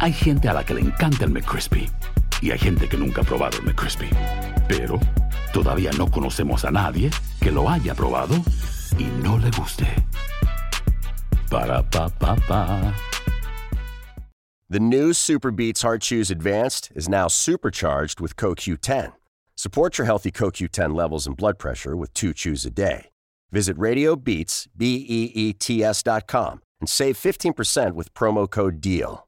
Hay gente a la que le encanta el McCrispy y hay gente que nunca ha probado el McCrispy. Pero todavía no conocemos a nadie que lo haya probado y no le guste. Para pa pa pa. The new Super Beats Heart Chews Advanced is now supercharged with CoQ10. Support your healthy CoQ10 levels and blood pressure with two chews a day. Visit RadioBeats, B-E-E-T-S dot com and save 15% with promo code DEAL.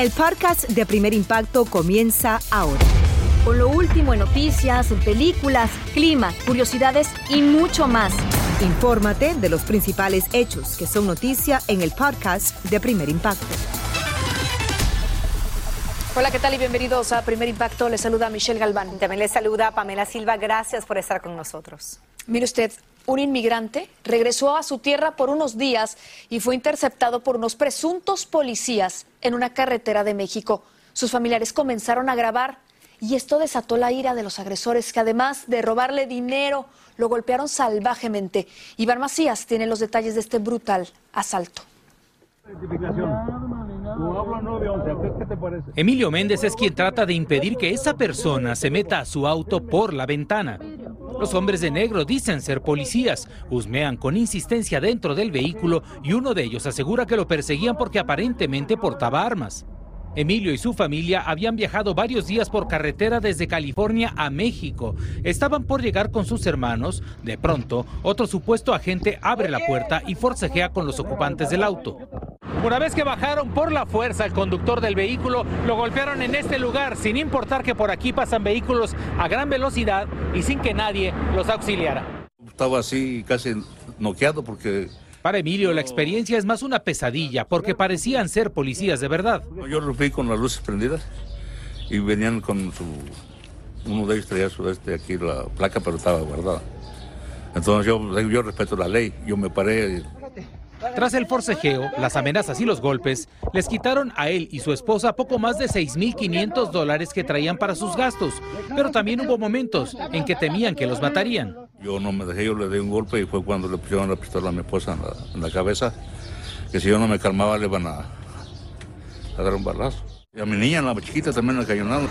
El podcast de Primer Impacto comienza ahora. Con lo último en noticias, películas, clima, curiosidades y mucho más. Infórmate de los principales hechos que son noticia en el podcast de Primer Impacto. Hola, ¿qué tal y bienvenidos a Primer Impacto? Les saluda Michelle Galván. También les saluda Pamela Silva. Gracias por estar con nosotros. Mire usted, un inmigrante regresó a su tierra por unos días y fue interceptado por unos presuntos policías en una carretera de México. Sus familiares comenzaron a grabar y esto desató la ira de los agresores que además de robarle dinero, lo golpearon salvajemente. Iván Macías tiene los detalles de este brutal asalto. Emilio Méndez es quien trata de impedir que esa persona se meta a su auto por la ventana. Los hombres de negro dicen ser policías, husmean con insistencia dentro del vehículo y uno de ellos asegura que lo perseguían porque aparentemente portaba armas. Emilio y su familia habían viajado varios días por carretera desde California a México. Estaban por llegar con sus hermanos. De pronto, otro supuesto agente abre la puerta y forcejea con los ocupantes del auto. Una vez que bajaron por la fuerza al conductor del vehículo, lo golpearon en este lugar, sin importar que por aquí pasan vehículos a gran velocidad y sin que nadie los auxiliara. Estaba así casi noqueado porque para Emilio, la experiencia es más una pesadilla porque parecían ser policías de verdad. Yo lo fui con las luces prendidas y venían con su. Uno de ellos traía su, este, aquí la placa, pero estaba guardada. Entonces yo, yo respeto la ley. Yo me paré. Tras el forcejeo, las amenazas y los golpes, les quitaron a él y su esposa poco más de 6.500 dólares que traían para sus gastos, pero también hubo momentos en que temían que los matarían. Yo no me dejé, yo le di un golpe y fue cuando le pusieron la pistola a mi esposa en la, cabeza, que si yo no me calmaba le a, a dar un balazo. Y a mi niña, la chiquita, también la cañonaron.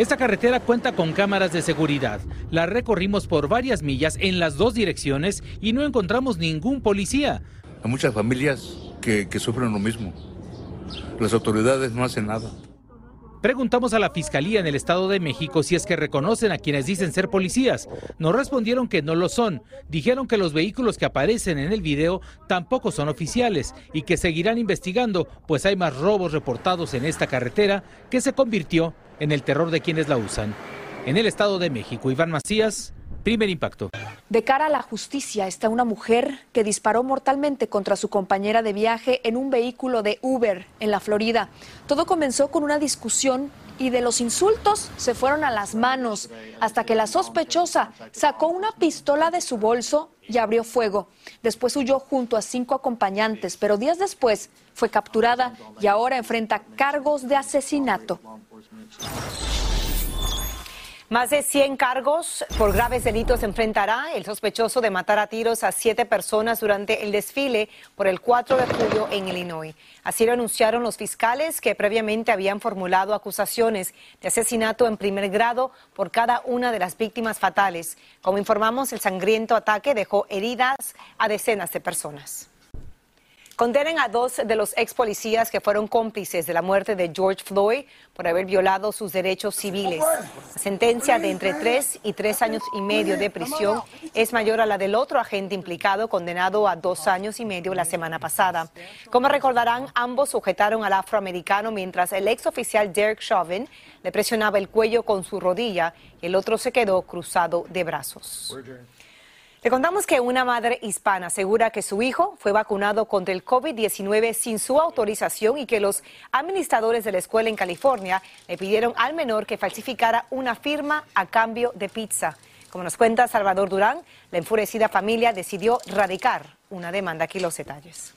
Esta carretera cuenta con cámaras de seguridad. La recorrimos por varias millas en las dos direcciones y no encontramos ningún policía. Hay muchas familias que, que sufren lo mismo. Las autoridades no hacen nada. Preguntamos a la Fiscalía en el Estado de México si es que reconocen a quienes dicen ser policías. Nos respondieron que no lo son. Dijeron que los vehículos que aparecen en el video tampoco son oficiales y que seguirán investigando, pues hay más robos reportados en esta carretera que se convirtió en el terror de quienes la usan. En el Estado de México, Iván Macías, Primer impacto. De cara a la justicia está una mujer que disparó mortalmente contra su compañera de viaje en un vehículo de Uber en la Florida. Todo comenzó con una discusión y de los insultos se fueron a las manos hasta que la sospechosa sacó una pistola de su bolso y abrió fuego. Después huyó junto a cinco acompañantes, pero días después fue capturada y ahora enfrenta cargos de asesinato. Más de 100 cargos por graves delitos enfrentará el sospechoso de matar a tiros a siete personas durante el desfile por el 4 de julio en Illinois. Así lo anunciaron los fiscales que previamente habían formulado acusaciones de asesinato en primer grado por cada una de las víctimas fatales. Como informamos, el sangriento ataque dejó heridas a decenas de personas. Condenen a dos de los ex policías que fueron cómplices de la muerte de George Floyd por haber violado sus derechos civiles. La sentencia de entre tres y tres años y medio de prisión es mayor a la del otro agente implicado, condenado a dos años y medio la semana pasada. Como recordarán, ambos sujetaron al afroamericano mientras el ex oficial Derek Chauvin le presionaba el cuello con su rodilla y el otro se quedó cruzado de brazos. Le contamos que una madre hispana asegura que su hijo fue vacunado contra el COVID-19 sin su autorización y que los administradores de la escuela en California le pidieron al menor que falsificara una firma a cambio de pizza. Como nos cuenta Salvador Durán, la enfurecida familia decidió radicar una demanda. Aquí los detalles.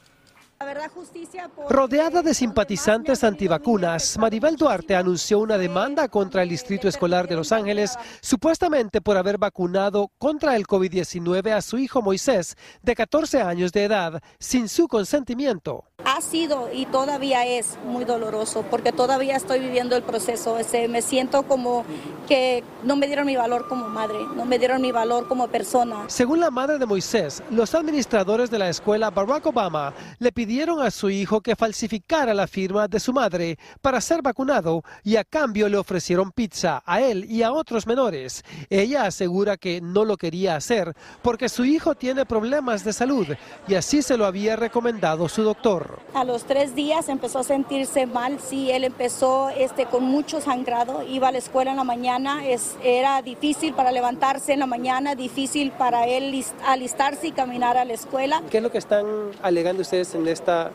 Rodeada de simpatizantes antivacunas, Maribel Duarte anunció una demanda contra el Distrito Escolar de Los Ángeles, supuestamente por haber vacunado contra el COVID-19 a su hijo Moisés, de 14 años de edad, sin su consentimiento. Ha sido y todavía es muy doloroso porque todavía estoy viviendo el proceso ese. Me siento como que no me dieron mi valor como madre, no me dieron mi valor como persona. Según la madre de Moisés, los administradores de la escuela Barack Obama le pidieron a su hijo que falsificara la firma de su madre para ser vacunado y a cambio le ofrecieron pizza a él y a otros menores. Ella asegura que no lo quería hacer porque su hijo tiene problemas de salud y así se lo había recomendado su doctor. A los tres días empezó a sentirse mal, sí, él empezó este, con mucho sangrado, iba a la escuela en la mañana, es, era difícil para levantarse en la mañana, difícil para él alistarse y caminar a la escuela. ¿Qué es lo que están alegando ustedes en esta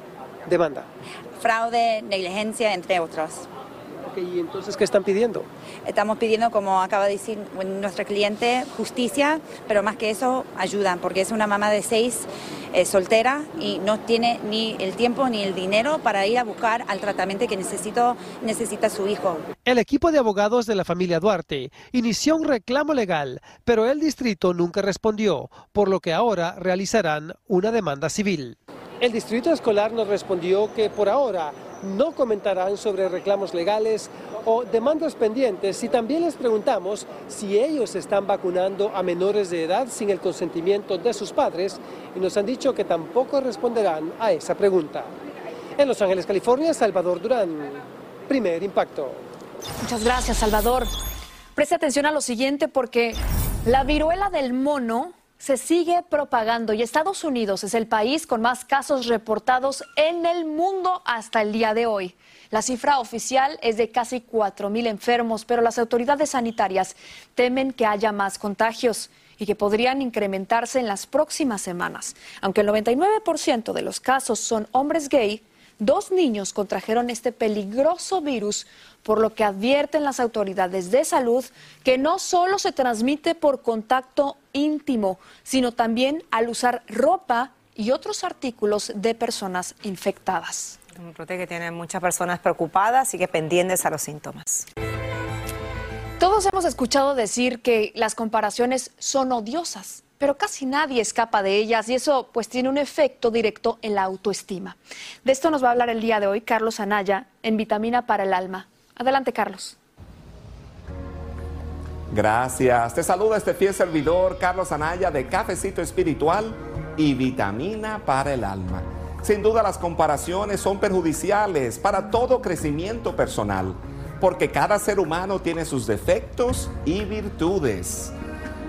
demanda? Fraude, negligencia, entre otros. ¿Y entonces qué están pidiendo? Estamos pidiendo, como acaba de decir nuestra cliente, justicia, pero más que eso, ayuda, porque es una mamá de seis, eh, soltera, y no tiene ni el tiempo ni el dinero para ir a buscar al tratamiento que necesito, necesita su hijo. El equipo de abogados de la familia Duarte inició un reclamo legal, pero el distrito nunca respondió, por lo que ahora realizarán una demanda civil. El distrito escolar nos respondió que por ahora no comentarán sobre reclamos legales o demandas pendientes y también les preguntamos si ellos están vacunando a menores de edad sin el consentimiento de sus padres y nos han dicho que tampoco responderán a esa pregunta. En Los Ángeles, California, Salvador Durán, primer impacto. Muchas gracias, Salvador. Preste atención a lo siguiente porque la viruela del mono se sigue propagando y Estados Unidos es el país con más casos reportados en el mundo hasta el día de hoy. La cifra oficial es de casi 4.000 enfermos, pero las autoridades sanitarias temen que haya más contagios y que podrían incrementarse en las próximas semanas. Aunque el 99% de los casos son hombres gay, dos niños contrajeron este peligroso virus, por lo que advierten las autoridades de salud que no solo se transmite por contacto íntimo, sino también al usar ropa y otros artículos de personas infectadas. Un brote que tiene muchas personas preocupadas y que pendientes a los síntomas. Todos hemos escuchado decir que las comparaciones son odiosas pero casi nadie escapa de ellas y eso pues tiene un efecto directo en la autoestima. De esto nos va a hablar el día de hoy Carlos Anaya en Vitamina para el Alma. Adelante, Carlos. Gracias. Te saluda este fiel servidor Carlos Anaya de Cafecito Espiritual y Vitamina para el Alma. Sin duda las comparaciones son perjudiciales para todo crecimiento personal, porque cada ser humano tiene sus defectos y virtudes.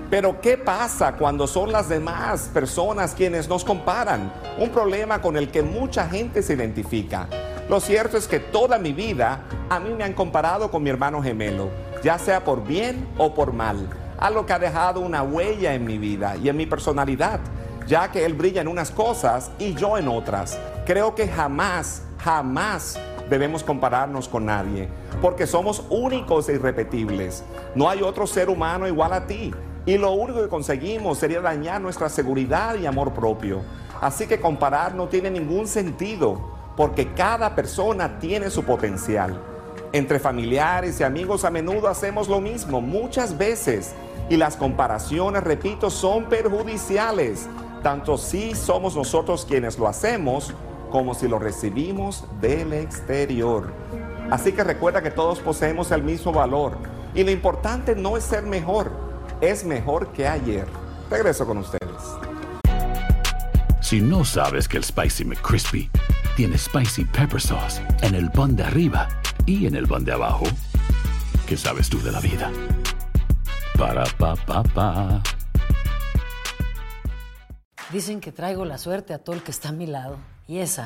Pero ¿qué pasa cuando son las demás personas quienes nos comparan? Un problema con el que mucha gente se identifica. Lo cierto es que toda mi vida a mí me han comparado con mi hermano gemelo, ya sea por bien o por mal, algo que ha dejado una huella en mi vida y en mi personalidad, ya que él brilla en unas cosas y yo en otras. Creo que jamás, jamás debemos compararnos con nadie, porque somos únicos e irrepetibles. No hay otro ser humano igual a ti. Y lo único que conseguimos sería dañar nuestra seguridad y amor propio. Así que comparar no tiene ningún sentido, porque cada persona tiene su potencial. Entre familiares y amigos a menudo hacemos lo mismo, muchas veces. Y las comparaciones, repito, son perjudiciales, tanto si somos nosotros quienes lo hacemos, como si lo recibimos del exterior. Así que recuerda que todos poseemos el mismo valor. Y lo importante no es ser mejor, es mejor que ayer. Regreso con ustedes. Si no sabes que el Spicy McCrispy tiene Spicy Pepper Sauce en el pan de arriba y en el pan de abajo, ¿qué sabes tú de la vida? Para, pa, pa, pa. Dicen que traigo la suerte a todo el que está a mi lado. Y esa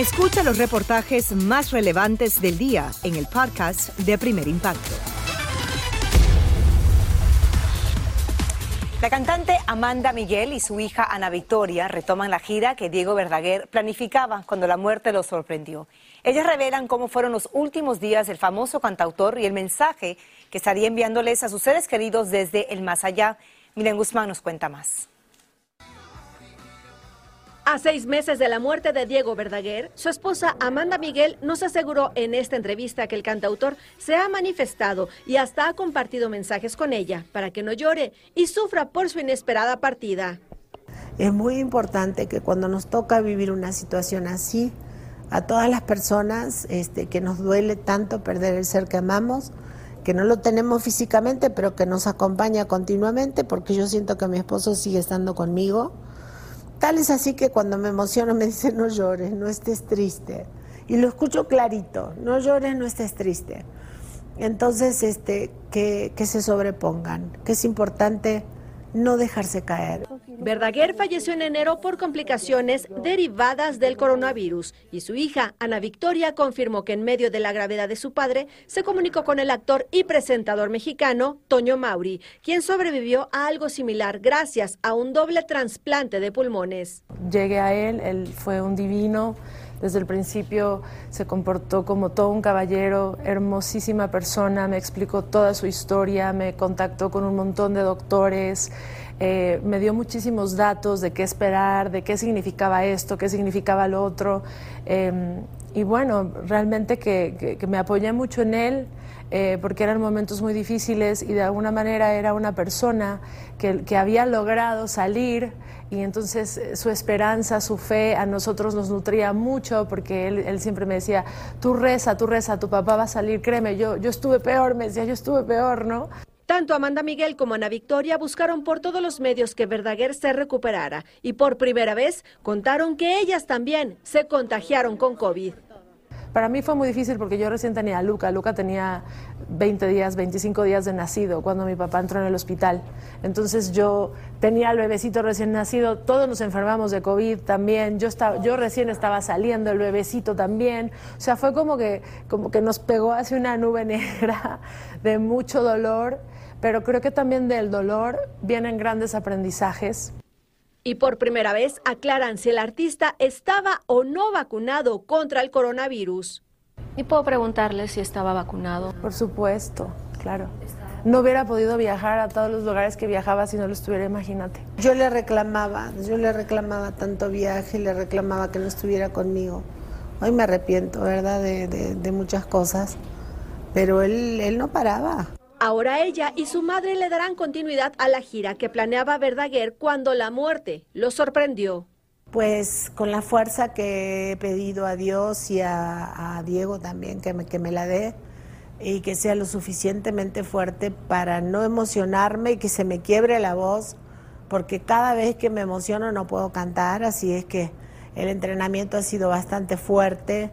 Escucha los reportajes más relevantes del día en el podcast de Primer Impacto. La cantante Amanda Miguel y su hija Ana Victoria retoman la gira que Diego Verdaguer planificaba cuando la muerte los sorprendió. Ellas revelan cómo fueron los últimos días del famoso cantautor y el mensaje que estaría enviándoles a sus seres queridos desde el más allá. Miren Guzmán nos cuenta más. A seis meses de la muerte de Diego Verdaguer, su esposa Amanda Miguel nos aseguró en esta entrevista que el cantautor se ha manifestado y hasta ha compartido mensajes con ella para que no llore y sufra por su inesperada partida. Es muy importante que cuando nos toca vivir una situación así, a todas las personas este, que nos duele tanto perder el ser que amamos, que no lo tenemos físicamente, pero que nos acompaña continuamente, porque yo siento que mi esposo sigue estando conmigo Tal es así que cuando me emociono me dice, no llores, no estés triste. Y lo escucho clarito, no llores, no estés triste. Entonces, este, que, que se sobrepongan, que es importante no dejarse caer. Verdaguer falleció en enero por complicaciones derivadas del coronavirus y su hija, Ana Victoria, confirmó que en medio de la gravedad de su padre se comunicó con el actor y presentador mexicano Toño Mauri, quien sobrevivió a algo similar gracias a un doble trasplante de pulmones. Llegué a él, él fue un divino. Desde el principio se comportó como todo un caballero, hermosísima persona, me explicó toda su historia, me contactó con un montón de doctores, eh, me dio muchísimos datos de qué esperar, de qué significaba esto, qué significaba lo otro. Em, y bueno, realmente que, me apoyé mucho en él. Eh, porque eran momentos muy difíciles y de alguna manera era una persona que, que había logrado salir y entonces eh, su esperanza, su fe a nosotros nos nutría mucho porque él, siempre me decía, tú reza, tú reza, tu papá va a salir, créeme, yo, yo estuve peor, me decía, yo estuve peor, ¿no? Tanto Amanda Miguel como Ana Victoria buscaron por todos los medios que Verdaguer se recuperara y por primera vez contaron que ellas también se contagiaron con COVID. Para mí fue muy difícil porque yo recién tenía a Luca. Luca tenía 20 días, 25 días de nacido cuando mi papá entró en el hospital. Entonces yo tenía al bebecito recién nacido, todos nos enfermamos de COVID también. Yo, estaba, yo recién estaba saliendo, el bebecito también. O sea, fue como que, como que nos pegó hacia una nube negra de mucho dolor, pero creo que también del dolor vienen grandes aprendizajes. Y por primera vez aclaran si el artista estaba o no vacunado contra el coronavirus. ¿Y puedo preguntarle si estaba vacunado? Por supuesto, claro. No hubiera podido viajar a todos los lugares que viajaba si no lo estuviera, imagínate. Yo le reclamaba, yo le reclamaba tanto viaje, le reclamaba que no estuviera conmigo. Hoy me arrepiento, ¿verdad?, de, de muchas cosas, pero él, él no paraba. Ahora ella y su madre le darán continuidad a la gira que planeaba Verdaguer cuando la muerte lo sorprendió. Pues con la fuerza que he pedido a Dios y a, Diego también que me, que me la dé y que sea lo suficientemente fuerte para no emocionarme y que se me quiebre la voz, porque cada vez que me emociono no puedo cantar, así es que el entrenamiento ha sido bastante fuerte.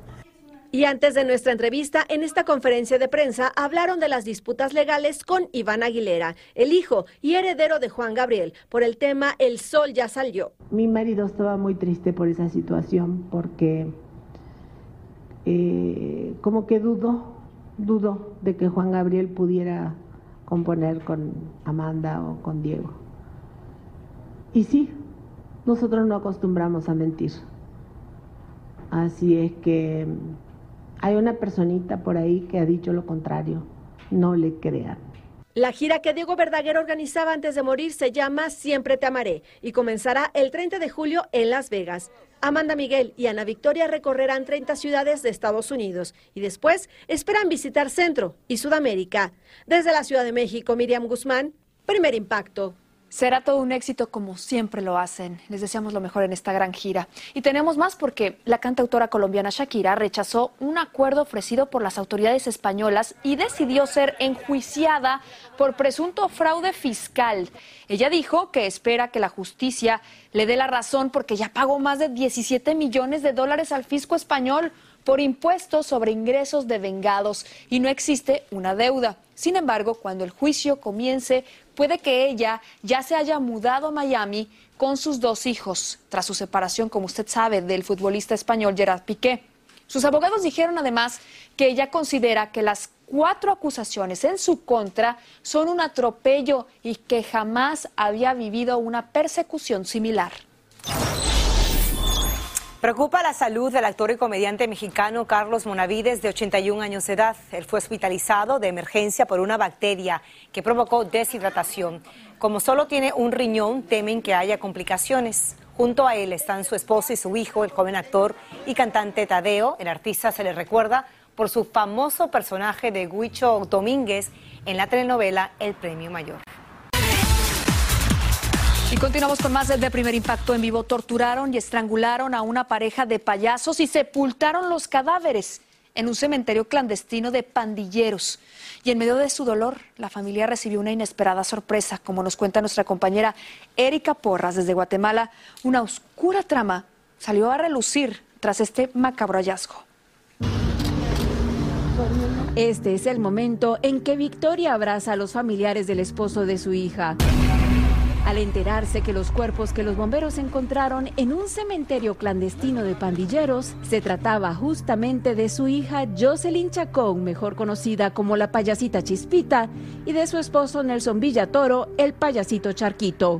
Y antes de nuestra entrevista, en esta conferencia de prensa hablaron de las disputas legales con Iván Aguilera, el hijo y heredero de Juan Gabriel, por el tema El Sol ya salió. Mi marido estaba muy triste por esa situación porque eh, como que dudo, dudo de que Juan Gabriel pudiera componer con Amanda o con Diego. Y sí, nosotros no acostumbramos a mentir. Así es que hay una personita por ahí que ha dicho lo contrario. No le crean. La gira que Diego Verdaguer organizaba antes de morir se llama Siempre te amaré y comenzará el 30 de julio en Las Vegas. Amanda Miguel y Ana Victoria recorrerán 30 ciudades de Estados Unidos y después esperan visitar Centro y Sudamérica. Desde la Ciudad de México, Miriam Guzmán, primer impacto. Será todo un éxito como siempre lo hacen. Les deseamos lo mejor en esta gran gira. Y tenemos más porque la cantautora colombiana Shakira rechazó un acuerdo ofrecido por las autoridades españolas y decidió ser enjuiciada por presunto fraude fiscal. Ella dijo que espera que la justicia le dé la razón porque ya pagó más de 17 millones de dólares al fisco español por impuestos sobre ingresos de vengados y no existe una deuda. Sin embargo, cuando el juicio comience, puede que ella ya se haya mudado a Miami con sus dos hijos, tras su separación, como usted sabe, del futbolista español Gerard Piqué. Sus abogados dijeron además que ella considera que las cuatro acusaciones en su contra son un atropello y que jamás había vivido una persecución similar. Preocupa la salud del actor y comediante mexicano Carlos Monavides, de 81 años de edad. Él fue hospitalizado de emergencia por una bacteria que provocó deshidratación. Como solo tiene un riñón, temen que haya complicaciones. Junto a él están su esposo y su hijo, el joven actor y cantante Tadeo. El artista se le recuerda por su famoso personaje de Huicho Domínguez en la telenovela El Premio Mayor. Y continuamos con más de Primer Impacto en Vivo. Torturaron y estrangularon a una pareja de payasos y sepultaron los cadáveres en un cementerio clandestino de pandilleros. Y en medio de su dolor, la familia recibió una inesperada sorpresa, como nos cuenta nuestra compañera Erika Porras desde Guatemala. Una oscura trama salió a relucir tras este macabro hallazgo. Este es el momento en que Victoria abraza a los familiares del esposo de su hija al enterarse que los cuerpos que los bomberos encontraron en un cementerio clandestino de pandilleros se trataba justamente de su hija Jocelyn Chacón, mejor conocida como la payasita Chispita, y de su esposo Nelson Villatoro, el payasito Charquito.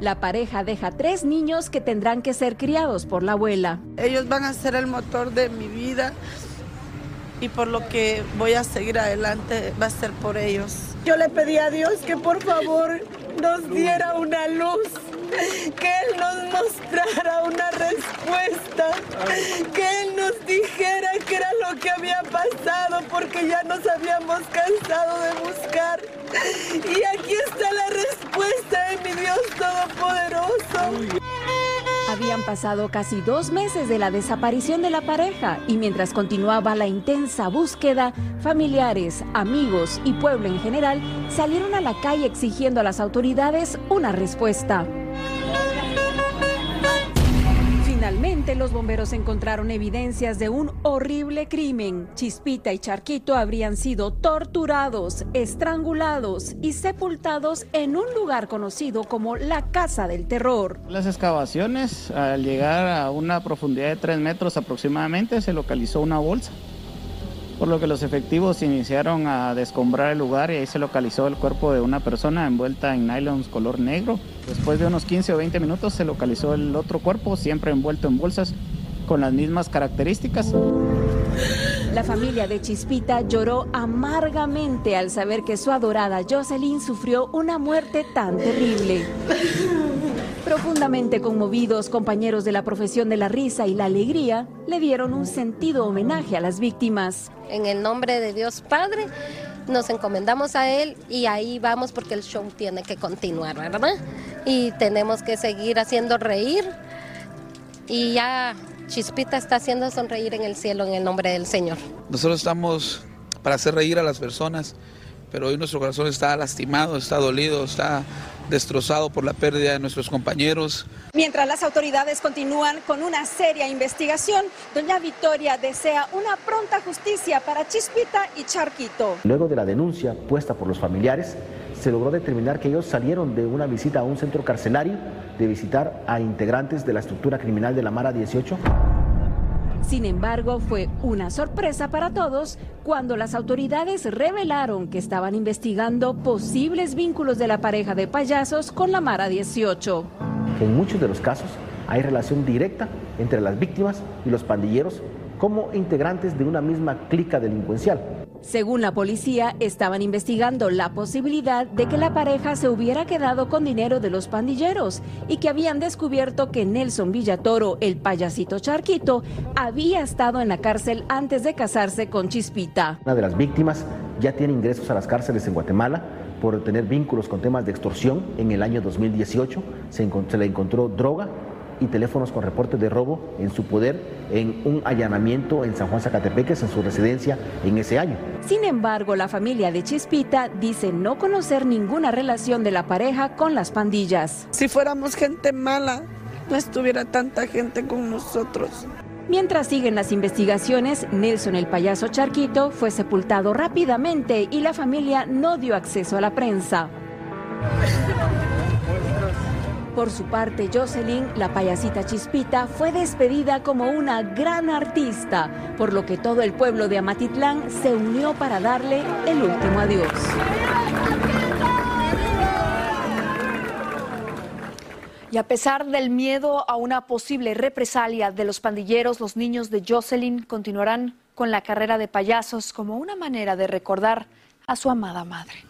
La pareja deja tres niños que tendrán que ser criados por la abuela. Ellos van a ser el motor de mi vida y por lo que voy a seguir adelante va a ser por ellos. Yo le pedí a Dios que por favor nos diera una luz, que Él nos mostrara una respuesta, que Él nos dijera qué era lo que había pasado, porque ya nos habíamos cansado de buscar. Y aquí está la respuesta de mi Dios Todopoderoso. Habían pasado casi dos meses de la desaparición de la pareja y mientras continuaba la intensa búsqueda, familiares, amigos y pueblo en general salieron a la calle exigiendo a las autoridades una respuesta. Los bomberos encontraron evidencias de un horrible crimen. Chispita y Charquito habrían sido torturados, estrangulados y sepultados en un lugar conocido como la Casa del Terror. Las excavaciones, al llegar a una profundidad de 3 metros aproximadamente, se localizó una bolsa por lo que los efectivos iniciaron a descombrar el lugar y ahí se localizó el cuerpo de una persona envuelta en nylons color negro. Después de unos 15 o 20 minutos se localizó el otro cuerpo, siempre envuelto en bolsas con las mismas características. La familia de Chispita lloró amargamente al saber que su adorada Jocelyn sufrió una muerte tan terrible. Profundamente conmovidos, compañeros de la profesión de la risa y la alegría le dieron un sentido homenaje a las víctimas. En el nombre de Dios Padre, nos encomendamos a Él y ahí vamos porque el show tiene que continuar, ¿verdad? Y tenemos que seguir haciendo reír y ya Chispita está haciendo sonreír en el cielo en el nombre del Señor. Nosotros estamos para hacer reír a las personas, pero hoy nuestro corazón está lastimado, está dolido, está destrozado por la pérdida de nuestros compañeros. Mientras las autoridades continúan con una seria investigación, doña Victoria desea una pronta justicia para Chispita y Charquito. Luego de la denuncia puesta por los familiares, se logró determinar que ellos salieron de una visita a un centro carcelario, de visitar a integrantes de la estructura criminal de la Mara 18 sin embargo, fue una sorpresa para todos cuando las autoridades revelaron que estaban investigando posibles vínculos de la pareja de payasos con la Mara 18. En muchos de los casos hay relación directa entre las víctimas y los pandilleros como integrantes de una misma clica delincuencial. Según la policía, estaban investigando la posibilidad de que la pareja se hubiera quedado con dinero de los pandilleros y que habían descubierto que Nelson Villatoro, el payasito charquito, había estado en la cárcel antes de casarse con Chispita. Una de las víctimas ya tiene ingresos a las cárceles en Guatemala por tener vínculos con temas de extorsión. En el año 2018 se, se le encontró droga y teléfonos con reportes de robo en su poder en un allanamiento en San Juan Zacatepeques, en su residencia, en ese año. Sin embargo, la familia de Chispita dice no conocer ninguna relación de la pareja con las pandillas. Si fuéramos gente mala, no estuviera tanta gente con nosotros. Mientras siguen las investigaciones, Nelson el payaso Charquito fue sepultado rápidamente y la familia no dio acceso a la prensa. Por su parte, Jocelyn, la payasita Chispita, fue despedida como una gran artista, por lo que todo el pueblo de Amatitlán se unió para darle el último adiós. Y a pesar del miedo a una posible represalia de los pandilleros, los niños de Jocelyn continuarán con la carrera de payasos como una manera de recordar a su amada madre.